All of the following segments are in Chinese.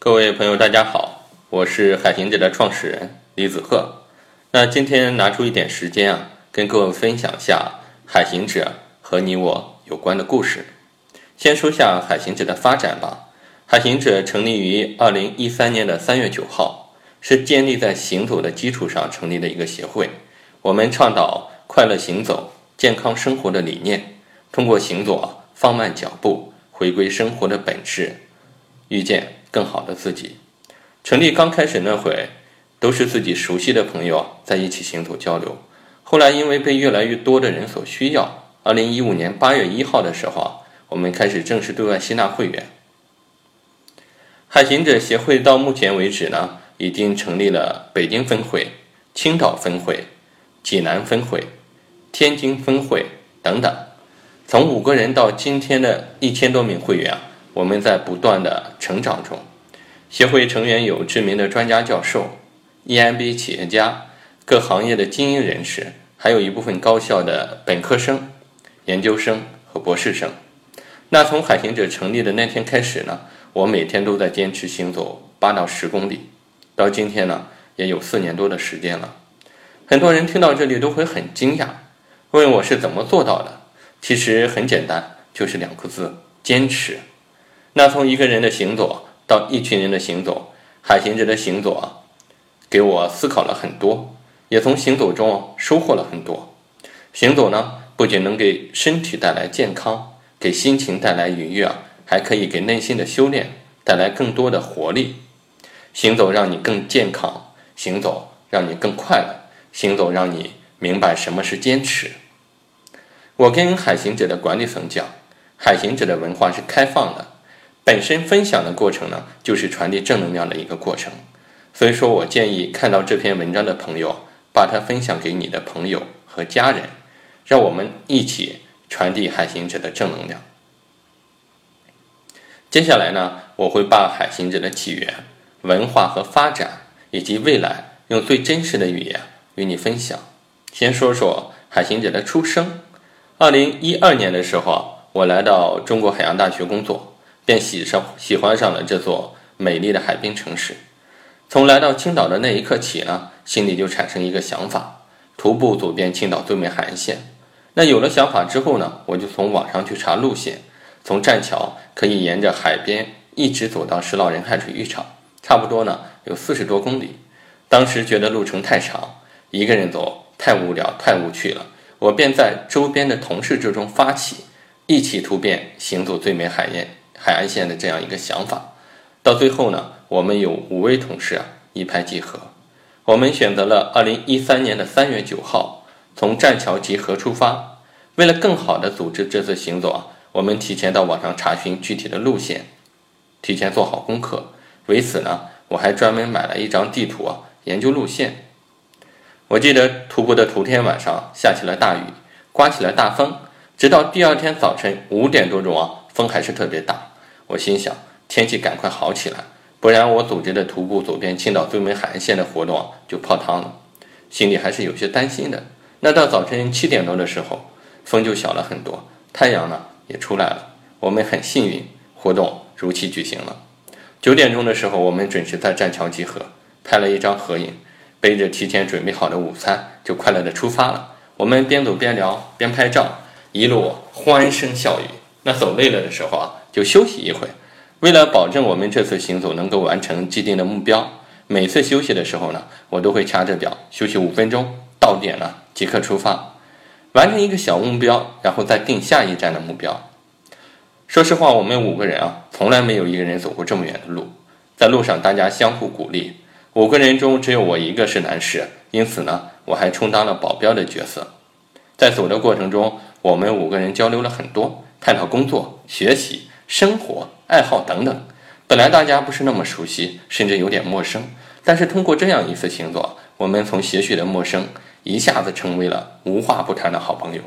各位朋友，大家好，我是海行者的创始人李子鹤。那今天拿出一点时间啊，跟各位分享下海行者和你我有关的故事。先说下海行者的发展吧。海行者成立于二零一三年的三月九号，是建立在行走的基础上成立的一个协会。我们倡导快乐行走、健康生活的理念，通过行走，放慢脚步，回归生活的本质，遇见。更好的自己。成立刚开始那会，都是自己熟悉的朋友在一起行走交流。后来因为被越来越多的人所需要，二零一五年八月一号的时候，我们开始正式对外吸纳会员。海行者协会到目前为止呢，已经成立了北京分会、青岛分会、济南分会、天津分会等等，从五个人到今天的一千多名会员。我们在不断的成长中，协会成员有知名的专家教授、EMBA 企业家、各行业的精英人士，还有一部分高校的本科生、研究生和博士生。那从海行者成立的那天开始呢，我每天都在坚持行走八到十公里，到今天呢，也有四年多的时间了。很多人听到这里都会很惊讶，问我是怎么做到的。其实很简单，就是两个字：坚持。那从一个人的行走到一群人的行走，海行者的行走啊，给我思考了很多，也从行走中收获了很多。行走呢，不仅能给身体带来健康，给心情带来愉悦啊，还可以给内心的修炼带来更多的活力。行走让你更健康，行走让你更快乐，行走让你明白什么是坚持。我跟海行者的管理层讲，海行者的文化是开放的。本身分享的过程呢，就是传递正能量的一个过程，所以说我建议看到这篇文章的朋友，把它分享给你的朋友和家人，让我们一起传递海行者的正能量。接下来呢，我会把海行者的起源、文化和发展以及未来，用最真实的语言与你分享。先说说海行者的出生。二零一二年的时候，我来到中国海洋大学工作。便喜上喜欢上了这座美丽的海滨城市。从来到青岛的那一刻起呢，心里就产生一个想法：徒步走遍青岛最美海岸线。那有了想法之后呢，我就从网上去查路线，从栈桥可以沿着海边一直走到石老人海水浴场，差不多呢有四十多公里。当时觉得路程太长，一个人走太无聊太无趣了，我便在周边的同事之中发起，一起突变行走最美海岸。海岸线的这样一个想法，到最后呢，我们有五位同事啊一拍即合，我们选择了二零一三年的三月九号从栈桥集合出发。为了更好的组织这次行走啊，我们提前到网上查询具体的路线，提前做好功课。为此呢，我还专门买了一张地图啊，研究路线。我记得徒步的头天晚上下起了大雨，刮起了大风，直到第二天早晨五点多钟啊。风还是特别大，我心想天气赶快好起来，不然我组织的徒步走遍青岛最美海岸线的活动就泡汤了，心里还是有些担心的。那到早晨七点多的时候，风就小了很多，太阳呢也出来了，我们很幸运，活动如期举行了。九点钟的时候，我们准时在栈桥集合，拍了一张合影，背着提前准备好的午餐，就快乐的出发了。我们边走边聊边拍照，一路欢声笑语。那走累了的时候啊，就休息一会。为了保证我们这次行走能够完成既定的目标，每次休息的时候呢，我都会掐着表休息五分钟，到点了即刻出发，完成一个小目标，然后再定下一站的目标。说实话，我们五个人啊，从来没有一个人走过这么远的路，在路上大家相互鼓励。五个人中只有我一个是男士，因此呢，我还充当了保镖的角色。在走的过程中，我们五个人交流了很多。探讨工作、学习、生活、爱好等等。本来大家不是那么熟悉，甚至有点陌生。但是通过这样一次行走，我们从些许的陌生，一下子成为了无话不谈的好朋友。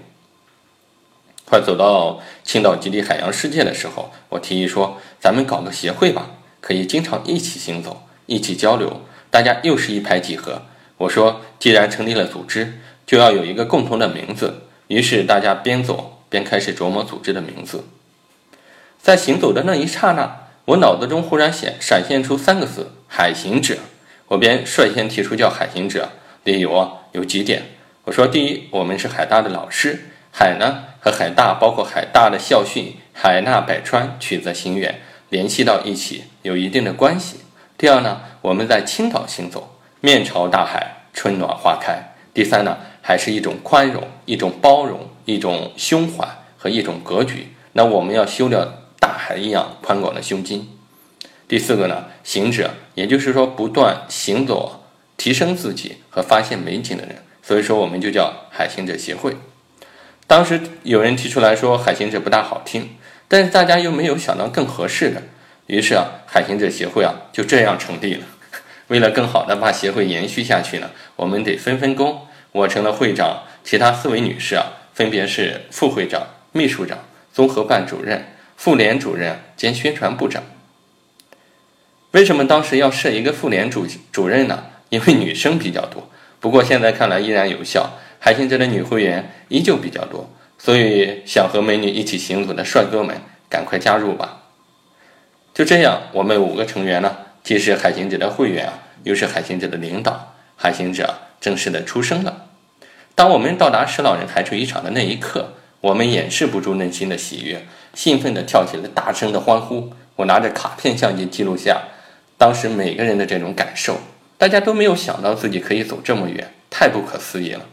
快走到青岛极地海洋世界的时候，我提议说：“咱们搞个协会吧，可以经常一起行走，一起交流。”大家又是一拍即合。我说：“既然成立了组织，就要有一个共同的名字。”于是大家边走。边开始琢磨组织的名字。在行走的那一刹那，我脑子中忽然显闪现出三个字：海行者。我便率先提出叫海行者，理由啊有几点。我说，第一，我们是海大的老师，海呢和海大，包括海大的校训“海纳百川，取则行远”，联系到一起有一定的关系。第二呢，我们在青岛行走，面朝大海，春暖花开。第三呢，还是一种宽容，一种包容，一种胸怀和一种格局。那我们要修掉大海一样宽广的胸襟。第四个呢，行者，也就是说不断行走、提升自己和发现美景的人，所以说我们就叫海行者协会。当时有人提出来说海行者不大好听，但是大家又没有想到更合适的，于是啊，海行者协会啊就这样成立了。为了更好的把协会延续下去呢，我们得分分工。我成了会长，其他四位女士啊，分别是副会长、秘书长、综合办主任、妇联主任兼宣传部长。为什么当时要设一个妇联主主任呢？因为女生比较多。不过现在看来依然有效，海行者的女会员依旧比较多。所以想和美女一起行走的帅哥们，赶快加入吧！就这样，我们五个成员呢，既是海行者的会员啊，又是海行者的领导。海行者正式的出生了。当我们到达石老人海水浴场的那一刻，我们掩饰不住内心的喜悦，兴奋地跳起了大声的欢呼。我拿着卡片相机记录下。当时每个人的这种感受，大家都没有想到自己可以走这么远，太不可思议了。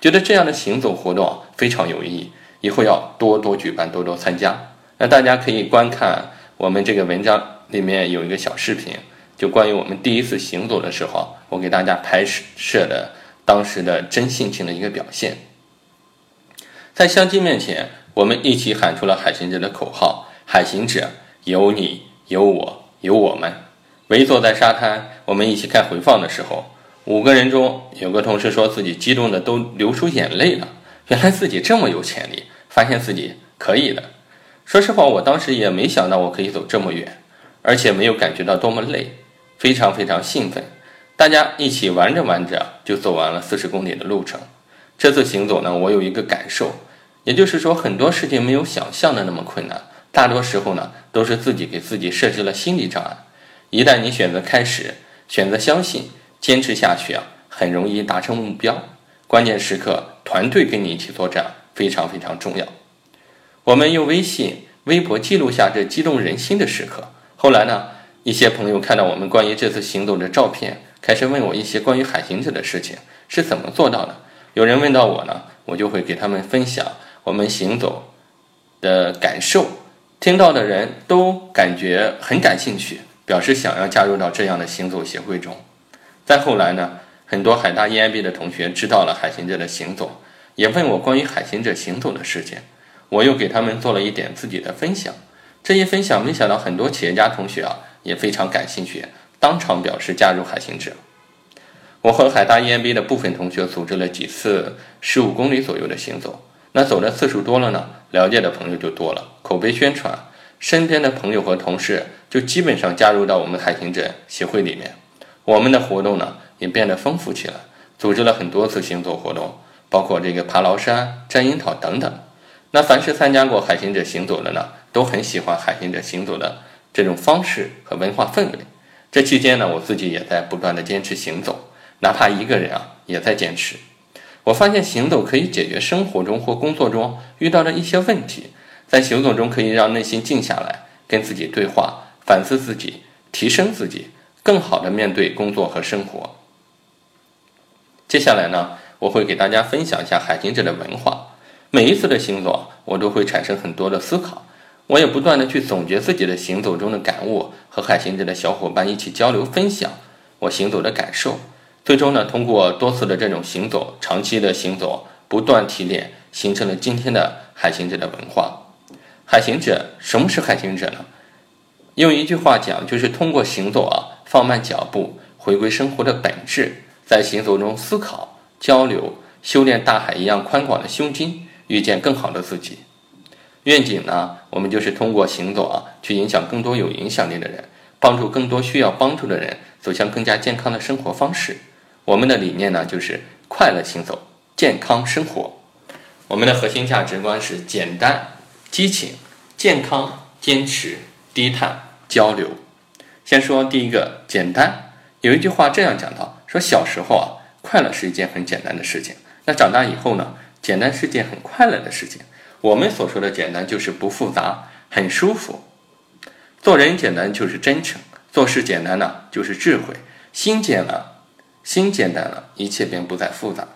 觉得这样的行走活动非常有意义，以后要多多举办，多多参加。那大家可以观看我们这个文章里面有一个小视频，就关于我们第一次行走的时候，我给大家拍摄的当时的真性情的一个表现。在相机面前，我们一起喊出了海行者的口号：“海行者，有你，有我，有我们。”围坐在沙滩，我们一起看回放的时候，五个人中有个同事说自己激动的都流出眼泪了。原来自己这么有潜力，发现自己可以的。说实话，我当时也没想到我可以走这么远，而且没有感觉到多么累，非常非常兴奋。大家一起玩着玩着就走完了四十公里的路程。这次行走呢，我有一个感受，也就是说很多事情没有想象的那么困难，大多时候呢都是自己给自己设置了心理障碍。一旦你选择开始，选择相信，坚持下去啊，很容易达成目标。关键时刻，团队跟你一起作战非常非常重要。我们用微信、微博记录下这激动人心的时刻。后来呢，一些朋友看到我们关于这次行动的照片，开始问我一些关于海行者的事情是怎么做到的。有人问到我呢，我就会给他们分享我们行走的感受，听到的人都感觉很感兴趣。表示想要加入到这样的行走协会中。再后来呢，很多海大 EMB 的同学知道了海行者的行走，也问我关于海行者行走的事情，我又给他们做了一点自己的分享。这一分享，没想到很多企业家同学啊也非常感兴趣，当场表示加入海行者。我和海大 EMB 的部分同学组织了几次十五公里左右的行走，那走的次数多了呢，了解的朋友就多了，口碑宣传。身边的朋友和同事就基本上加入到我们海行者协会里面，我们的活动呢也变得丰富起来，组织了很多次行走活动，包括这个爬崂山、摘樱桃等等。那凡是参加过海行者行走的呢，都很喜欢海行者行走的这种方式和文化氛围。这期间呢，我自己也在不断的坚持行走，哪怕一个人啊也在坚持。我发现行走可以解决生活中或工作中遇到的一些问题。在行走中，可以让内心静下来，跟自己对话，反思自己，提升自己，更好的面对工作和生活。接下来呢，我会给大家分享一下海行者的文化。每一次的行走，我都会产生很多的思考，我也不断的去总结自己的行走中的感悟，和海行者的小伙伴一起交流分享我行走的感受。最终呢，通过多次的这种行走，长期的行走，不断提炼，形成了今天的海行者的文化。海行者，什么是海行者呢？用一句话讲，就是通过行走啊，放慢脚步，回归生活的本质，在行走中思考、交流，修炼大海一样宽广的胸襟，遇见更好的自己。愿景呢，我们就是通过行走啊，去影响更多有影响力的人，帮助更多需要帮助的人走向更加健康的生活方式。我们的理念呢，就是快乐行走，健康生活。我们的核心价值观是简单。激情、健康、坚持、低碳。交流。先说第一个，简单。有一句话这样讲到：说小时候啊，快乐是一件很简单的事情。那长大以后呢，简单是件很快乐的事情。我们所说的简单，就是不复杂，很舒服。做人简单就是真诚，做事简单呢就是智慧。心简了，心简单了，一切便不再复杂。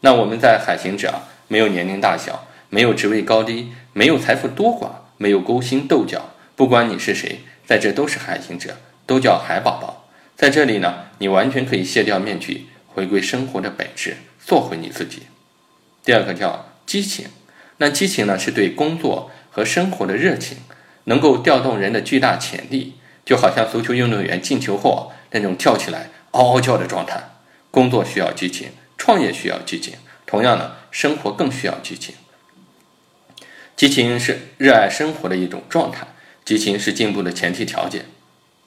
那我们在海行者，没有年龄大小，没有职位高低，没有财富多寡，没有勾心斗角，不管你是谁，在这都是海行者。都叫海宝宝，在这里呢，你完全可以卸掉面具，回归生活的本质，做回你自己。第二个叫激情，那激情呢，是对工作和生活的热情，能够调动人的巨大潜力，就好像足球运动员进球后那种跳起来嗷嗷叫的状态。工作需要激情，创业需要激情，同样呢，生活更需要激情。激情是热爱生活的一种状态，激情是进步的前提条件。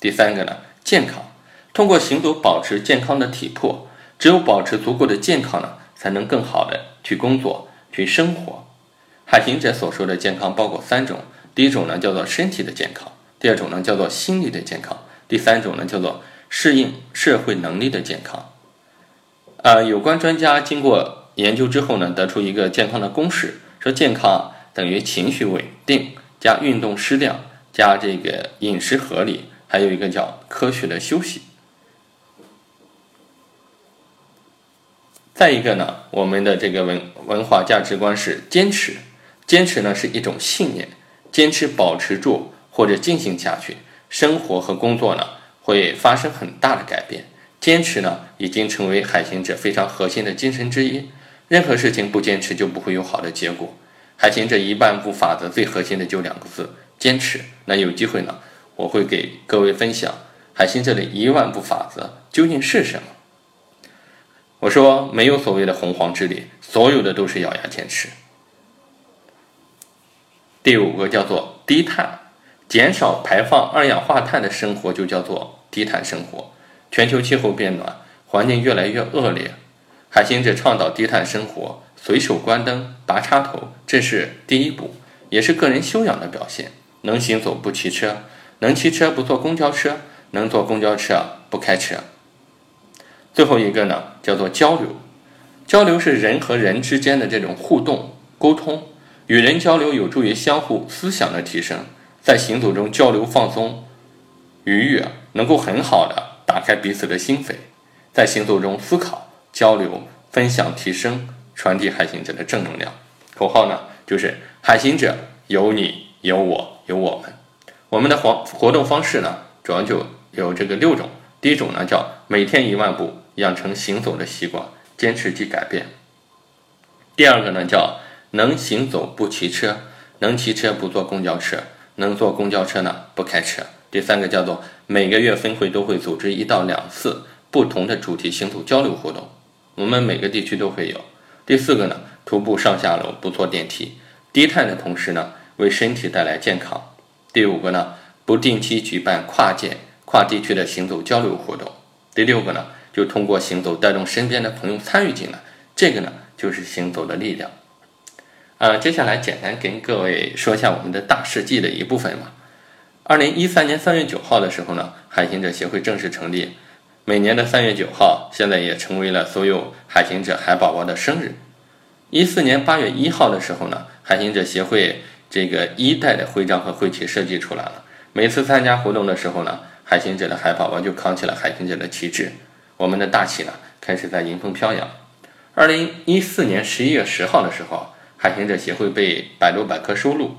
第三个呢，健康，通过行走保持健康的体魄，只有保持足够的健康呢，才能更好的去工作、去生活。海行者所说的健康包括三种，第一种呢叫做身体的健康，第二种呢叫做心理的健康，第三种呢叫做适应社会能力的健康。啊，有关专家经过研究之后呢，得出一个健康的公式，说健康等于情绪稳定加运动适量加这个饮食合理。还有一个叫科学的休息。再一个呢，我们的这个文文化价值观是坚持，坚持呢是一种信念，坚持保持住或者进行下去，生活和工作呢会发生很大的改变。坚持呢已经成为海行者非常核心的精神之一。任何事情不坚持就不会有好的结果。海行者一万步法则最核心的就两个字：坚持。那有机会呢？我会给各位分享海星这里一万步法则究竟是什么？我说没有所谓的洪荒之力，所有的都是咬牙坚持。第五个叫做低碳，减少排放二氧化碳的生活就叫做低碳生活。全球气候变暖，环境越来越恶劣，海星者倡导低碳生活，随手关灯、拔插头，这是第一步，也是个人修养的表现。能行走不骑车。能骑车不坐公交车，能坐公交车不开车。最后一个呢，叫做交流。交流是人和人之间的这种互动沟通，与人交流有助于相互思想的提升。在行走中交流放松、愉悦，能够很好的打开彼此的心扉。在行走中思考、交流、分享、提升，传递海行者的正能量。口号呢，就是海行者有你有我有我们。我们的活活动方式呢，主要就有这个六种。第一种呢，叫每天一万步，养成行走的习惯，坚持即改变。第二个呢，叫能行走不骑车，能骑车不坐公交车，能坐公交车呢不开车。第三个叫做每个月分会都会组织一到两次不同的主题行走交流活动，我们每个地区都会有。第四个呢，徒步上下楼不坐电梯，低碳的同时呢，为身体带来健康。第五个呢，不定期举办跨界、跨地区的行走交流活动。第六个呢，就通过行走带动身边的朋友参与进来，这个呢就是行走的力量。呃，接下来简单跟各位说一下我们的大事记的一部分吧。二零一三年三月九号的时候呢，海行者协会正式成立。每年的三月九号，现在也成为了所有海行者海宝宝的生日。一四年八月一号的时候呢，海行者协会。这个一代的徽章和徽旗设计出来了。每次参加活动的时候呢，海行者的海宝宝就扛起了海行者的旗帜，我们的大旗呢开始在迎风飘扬。二零一四年十一月十号的时候，海行者协会被百度百科收录，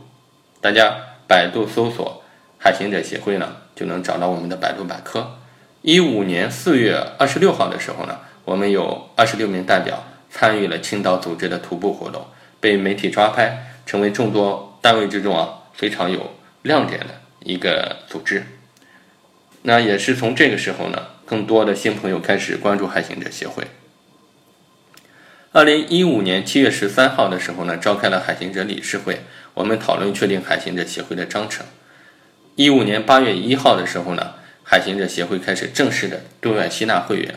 大家百度搜索“海行者协会”呢，就能找到我们的百度百科。一五年四月二十六号的时候呢，我们有二十六名代表参与了青岛组织的徒步活动，被媒体抓拍，成为众多。单位之中啊，非常有亮点的一个组织。那也是从这个时候呢，更多的新朋友开始关注海行者协会。二零一五年七月十三号的时候呢，召开了海行者理事会，我们讨论确定海行者协会的章程。一五年八月一号的时候呢，海行者协会开始正式的对外吸纳会员。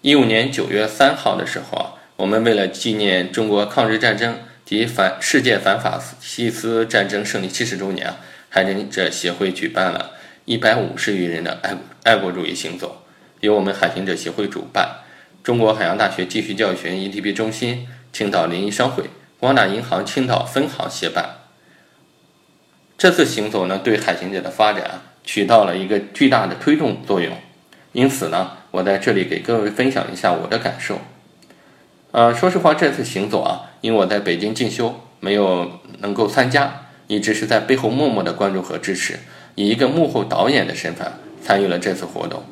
一五年九月三号的时候啊，我们为了纪念中国抗日战争。及反世界反法西斯战争胜利七十周年啊，海行者协会举办了一百五十余人的爱爱国主义行走，由我们海行者协会主办，中国海洋大学继续教育学院 ETP 中心、青岛临沂商会、光大银行青岛分行协办。这次行走呢，对海行者的发展起到了一个巨大的推动作用。因此呢，我在这里给各位分享一下我的感受。呃，说实话，这次行走啊，因为我在北京进修，没有能够参加，一直是在背后默默的关注和支持，以一个幕后导演的身份参与了这次活动。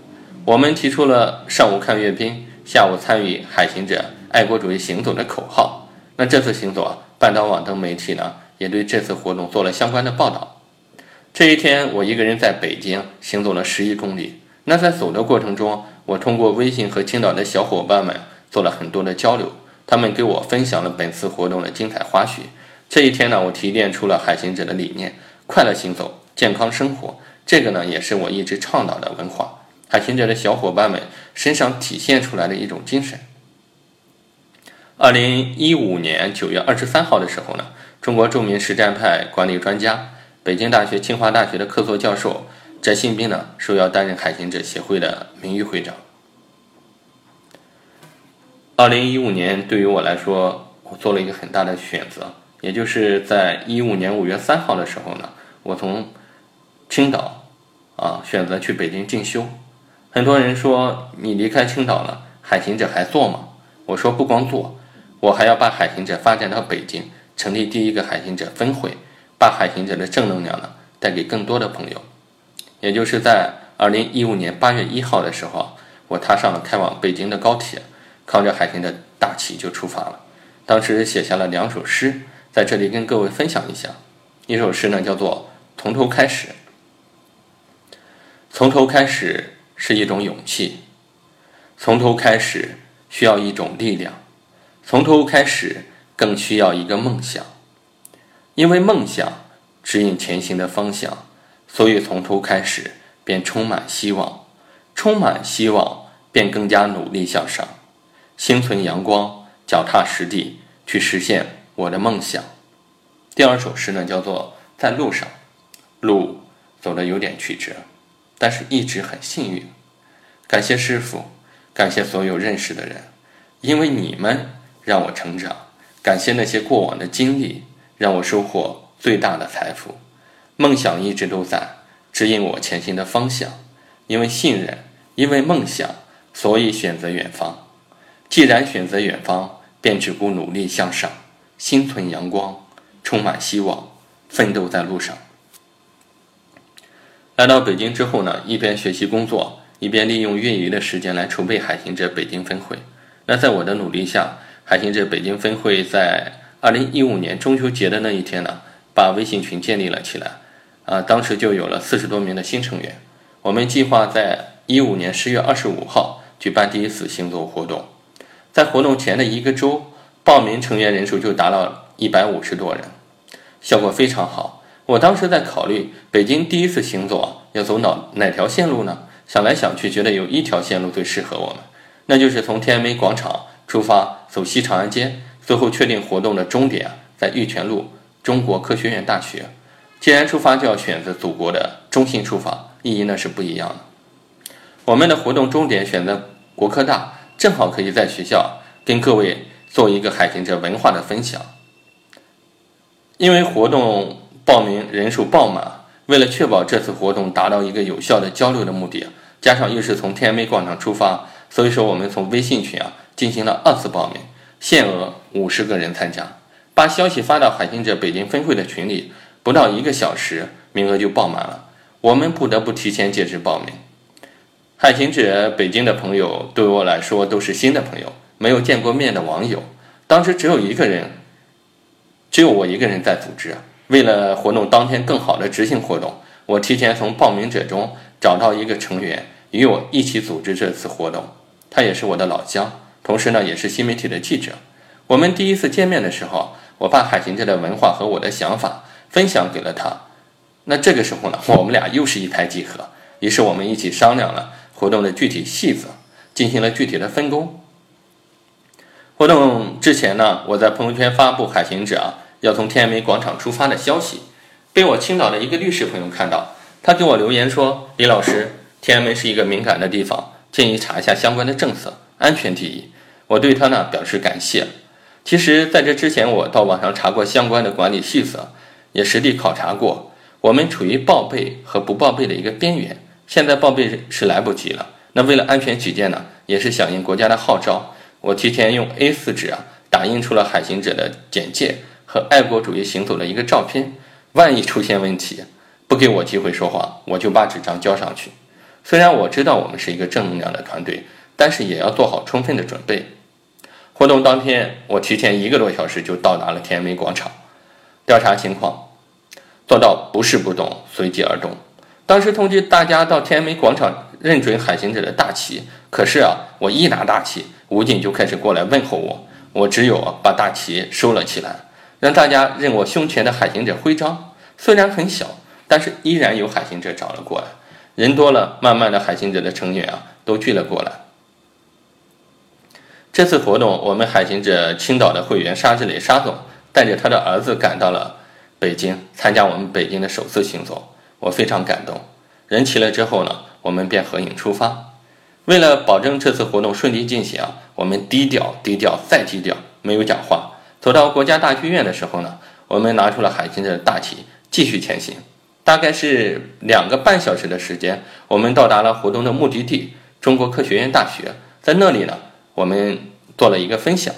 我们提出了上午看阅兵，下午参与海行者爱国主义行走的口号。那这次行走啊，半岛网等媒体呢？也对这次活动做了相关的报道。这一天，我一个人在北京行走了十一公里。那在走的过程中，我通过微信和青岛的小伙伴们做了很多的交流，他们给我分享了本次活动的精彩花絮。这一天呢，我提炼出了海行者的理念：快乐行走，健康生活。这个呢，也是我一直倡导的文化。海行者的小伙伴们身上体现出来的一种精神。二零一五年九月二十三号的时候呢。中国著名实战派管理专家、北京大学、清华大学的客座教授翟新兵呢，受邀担任海行者协会的名誉会长。二零一五年对于我来说，我做了一个很大的选择，也就是在一五年五月三号的时候呢，我从青岛啊选择去北京进修。很多人说你离开青岛了，海行者还做吗？我说不光做，我还要把海行者发展到北京。成立第一个海行者分会，把海行者的正能量呢带给更多的朋友。也就是在二零一五年八月一号的时候，我踏上了开往北京的高铁，扛着海行的大旗就出发了。当时写下了两首诗，在这里跟各位分享一下。一首诗呢叫做《从头开始》，从头开始是一种勇气，从头开始需要一种力量，从头开始。更需要一个梦想，因为梦想指引前行的方向，所以从头开始便充满希望，充满希望便更加努力向上，心存阳光，脚踏实地去实现我的梦想。第二首诗呢，叫做《在路上》，路走的有点曲折，但是一直很幸运。感谢师傅，感谢所有认识的人，因为你们让我成长。感谢那些过往的经历，让我收获最大的财富。梦想一直都在指引我前行的方向，因为信任，因为梦想，所以选择远方。既然选择远方，便只顾努力向上，心存阳光，充满希望，奋斗在路上。来到北京之后呢，一边学习工作，一边利用业余的时间来筹备海行者北京分会。那在我的努力下，海行者北京分会在二零一五年中秋节的那一天呢，把微信群建立了起来。啊，当时就有了四十多名的新成员。我们计划在一五年十月二十五号举办第一次行走活动。在活动前的一个周，报名成员人数就达到一百五十多人，效果非常好。我当时在考虑，北京第一次行走啊，要走哪哪条线路呢？想来想去，觉得有一条线路最适合我们，那就是从天安门广场。出发走西长安街，最后确定活动的终点在玉泉路中国科学院大学。既然出发就要选择祖国的中心出发，意义呢是不一样的。我们的活动终点选择国科大，正好可以在学校跟各位做一个海行者文化的分享。因为活动报名人数爆满，为了确保这次活动达到一个有效的交流的目的，加上又是从天安门广场出发，所以说我们从微信群啊。进行了二次报名，限额五十个人参加。把消息发到海行者北京分会的群里，不到一个小时，名额就爆满了。我们不得不提前截止报名。海行者北京的朋友对我来说都是新的朋友，没有见过面的网友。当时只有一个人，只有我一个人在组织。为了活动当天更好的执行活动，我提前从报名者中找到一个成员，与我一起组织这次活动。他也是我的老乡。同时呢，也是新媒体的记者。我们第一次见面的时候，我把海行者的文化和我的想法分享给了他。那这个时候呢，我们俩又是一拍即合。于是我们一起商量了活动的具体细则，进行了具体的分工。活动之前呢，我在朋友圈发布海行者啊要从天安门广场出发的消息，被我青岛的一个律师朋友看到，他给我留言说：“李老师，天安门是一个敏感的地方，建议查一下相关的政策，安全第一。”我对他呢表示感谢。其实，在这之前，我到网上查过相关的管理细则，也实地考察过。我们处于报备和不报备的一个边缘，现在报备是来不及了。那为了安全起见呢，也是响应国家的号召，我提前用 A4 纸啊打印出了海行者的简介和爱国主义行走的一个照片。万一出现问题，不给我机会说话，我就把纸张交上去。虽然我知道我们是一个正能量的团队，但是也要做好充分的准备。活动当天，我提前一个多小时就到达了天安门广场，调查情况。做到不是不动，随机而动。当时通知大家到天安门广场认准海行者的大旗，可是啊，我一拿大旗，武警就开始过来问候我。我只有把大旗收了起来，让大家认我胸前的海行者徽章。虽然很小，但是依然有海行者找了过来。人多了，慢慢的海行者的成员啊都聚了过来。这次活动，我们海行者青岛的会员沙志磊沙总带着他的儿子赶到了。北京参加我们北京的首次行走，我非常感动。人齐了之后呢，我们便合影出发。为了保证这次活动顺利进行啊，我们低调、低调再低调，没有讲话。走到国家大剧院的时候呢，我们拿出了海军的大旗，继续前行。大概是两个半小时的时间，我们到达了活动的目的地——中国科学院大学。在那里呢，我们做了一个分享。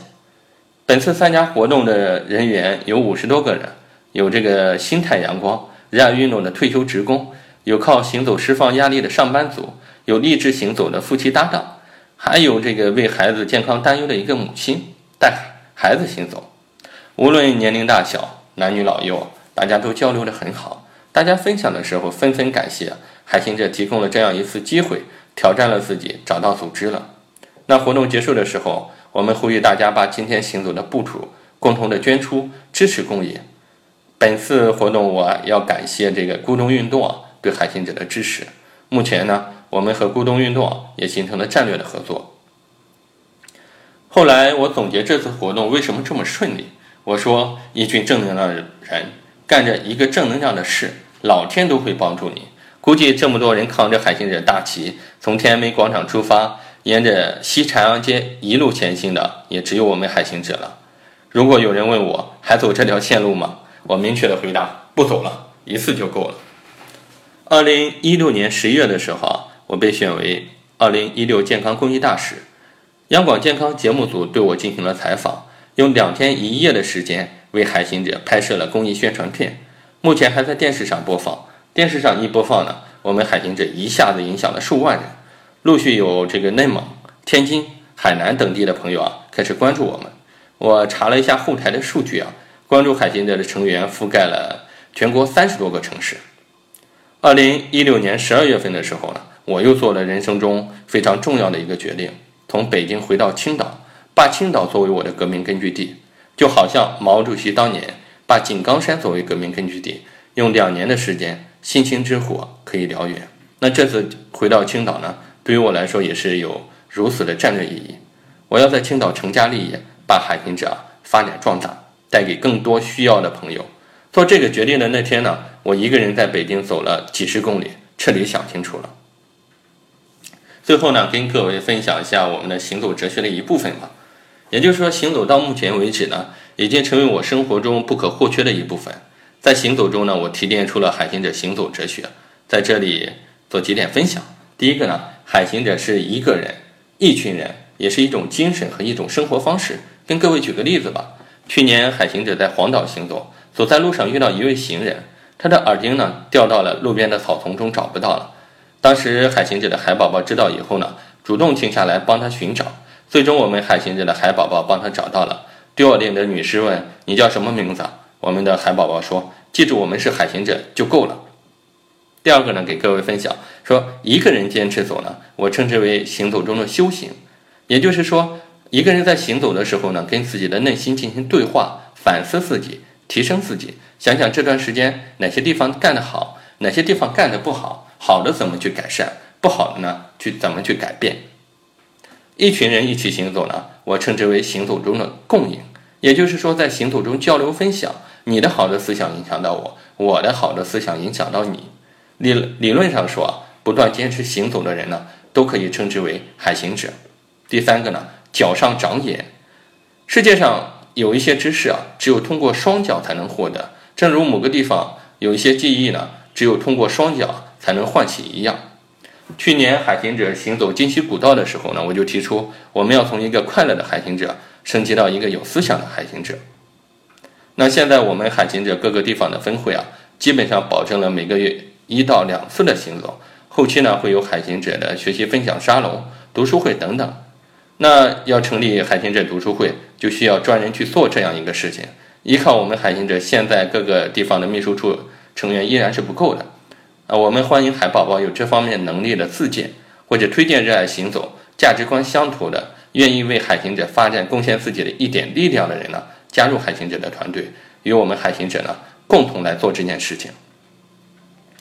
本次参加活动的人员有五十多个人。有这个心态阳光、热爱运动的退休职工，有靠行走释放压力的上班族，有励志行走的夫妻搭档，还有这个为孩子健康担忧的一个母亲带孩子行走。无论年龄大小、男女老幼，大家都交流的很好。大家分享的时候纷纷感谢海行者提供了这样一次机会，挑战了自己，找到组织了。那活动结束的时候，我们呼吁大家把今天行走的步数共同的捐出，支持公益。本次活动，我要感谢这个咕咚运动啊对海行者的支持。目前呢，我们和咕咚运动也形成了战略的合作。后来我总结这次活动为什么这么顺利，我说一群正能量的人干着一个正能量的事，老天都会帮助你。估计这么多人扛着海行者大旗从天安门广场出发，沿着西长安街一路前行的，也只有我们海行者了。如果有人问我还走这条线路吗？我明确的回答：不走了，一次就够了。二零一六年十一月的时候，我被选为二零一六健康公益大使。央广健康节目组对我进行了采访，用两天一夜的时间为海行者拍摄了公益宣传片，目前还在电视上播放。电视上一播放呢，我们海行者一下子影响了数万人，陆续有这个内蒙、天津、海南等地的朋友啊开始关注我们。我查了一下后台的数据啊。关注海信的成员覆盖了全国三十多个城市。二零一六年十二月份的时候呢，我又做了人生中非常重要的一个决定，从北京回到青岛，把青岛作为我的革命根据地，就好像毛主席当年把井冈山作为革命根据地，用两年的时间，星星之火可以燎原。那这次回到青岛呢，对于我来说也是有如此的战略意义。我要在青岛成家立业，把海行者发展壮大。带给更多需要的朋友。做这个决定的那天呢，我一个人在北京走了几十公里，彻底想清楚了。最后呢，跟各位分享一下我们的行走哲学的一部分吧。也就是说，行走到目前为止呢，已经成为我生活中不可或缺的一部分。在行走中呢，我提炼出了海行者行走哲学，在这里做几点分享。第一个呢，海行者是一个人、一群人，也是一种精神和一种生活方式。跟各位举个例子吧。去年海行者在黄岛行走，走在路上遇到一位行人，他的耳钉呢掉到了路边的草丛中，找不到了。当时海行者的海宝宝知道以后呢，主动停下来帮他寻找。最终我们海行者的海宝宝帮他找到了。丢耳钉的女士问：“你叫什么名字？”我们的海宝宝说：“记住我们是海行者就够了。”第二个呢，给各位分享说，一个人坚持走呢，我称之为行走中的修行，也就是说。一个人在行走的时候呢，跟自己的内心进行对话，反思自己，提升自己，想想这段时间哪些地方干得好，哪些地方干得不好，好的怎么去改善，不好的呢，去怎么去改变。一群人一起行走呢，我称之为行走中的共赢，也就是说在行走中交流分享，你的好的思想影响到我，我的好的思想影响到你。理理论上说，不断坚持行走的人呢，都可以称之为海行者。第三个呢，脚上长眼。世界上有一些知识啊，只有通过双脚才能获得，正如某个地方有一些记忆呢，只有通过双脚才能唤起一样。去年海行者行走金溪古道的时候呢，我就提出，我们要从一个快乐的海行者升级到一个有思想的海行者。那现在我们海行者各个地方的分会啊，基本上保证了每个月一到两次的行走。后期呢，会有海行者的学习分享沙龙、读书会等等。那要成立海行者读书会，就需要专人去做这样一个事情。依靠我们海行者现在各个地方的秘书处成员依然是不够的。啊，我们欢迎海宝宝有这方面能力的自荐，或者推荐热爱行走、价值观相投的、愿意为海行者发展贡献自己的一点力量的人呢。加入海行者的团队，与我们海行者呢共同来做这件事情。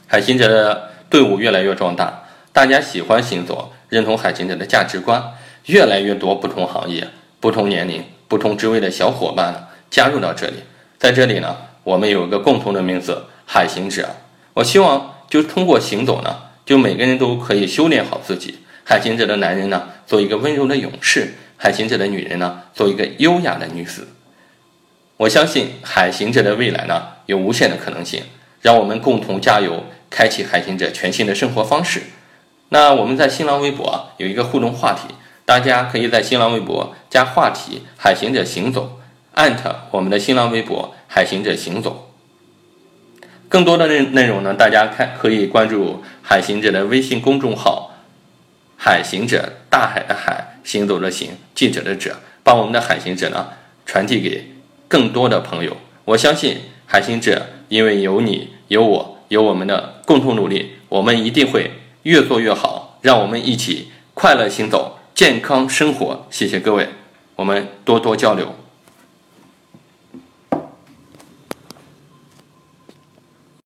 海行者的队伍越来越壮大，大家喜欢行走，认同海行者的价值观，越来越多不同行业、不同年龄、不同职位的小伙伴加入到这里。在这里呢，我们有一个共同的名字——海行者。我希望就通过行走呢，就每个人都可以修炼好自己。海行者的男人呢，做一个温柔的勇士；海行者的女人呢，做一个优雅的女子。我相信海行者的未来呢有无限的可能性，让我们共同加油，开启海行者全新的生活方式。那我们在新浪微博有一个互动话题，大家可以在新浪微博加话题“海行者行走”，艾特我们的新浪微博“海行者行走”。更多的内内容呢，大家看可以关注海行者的微信公众号“海行者”，大海的海，行走的行，记者的者，把我们的海行者呢传递给。更多的朋友，我相信海行者，因为有你、有我、有我们的共同努力，我们一定会越做越好。让我们一起快乐行走，健康生活。谢谢各位，我们多多交流。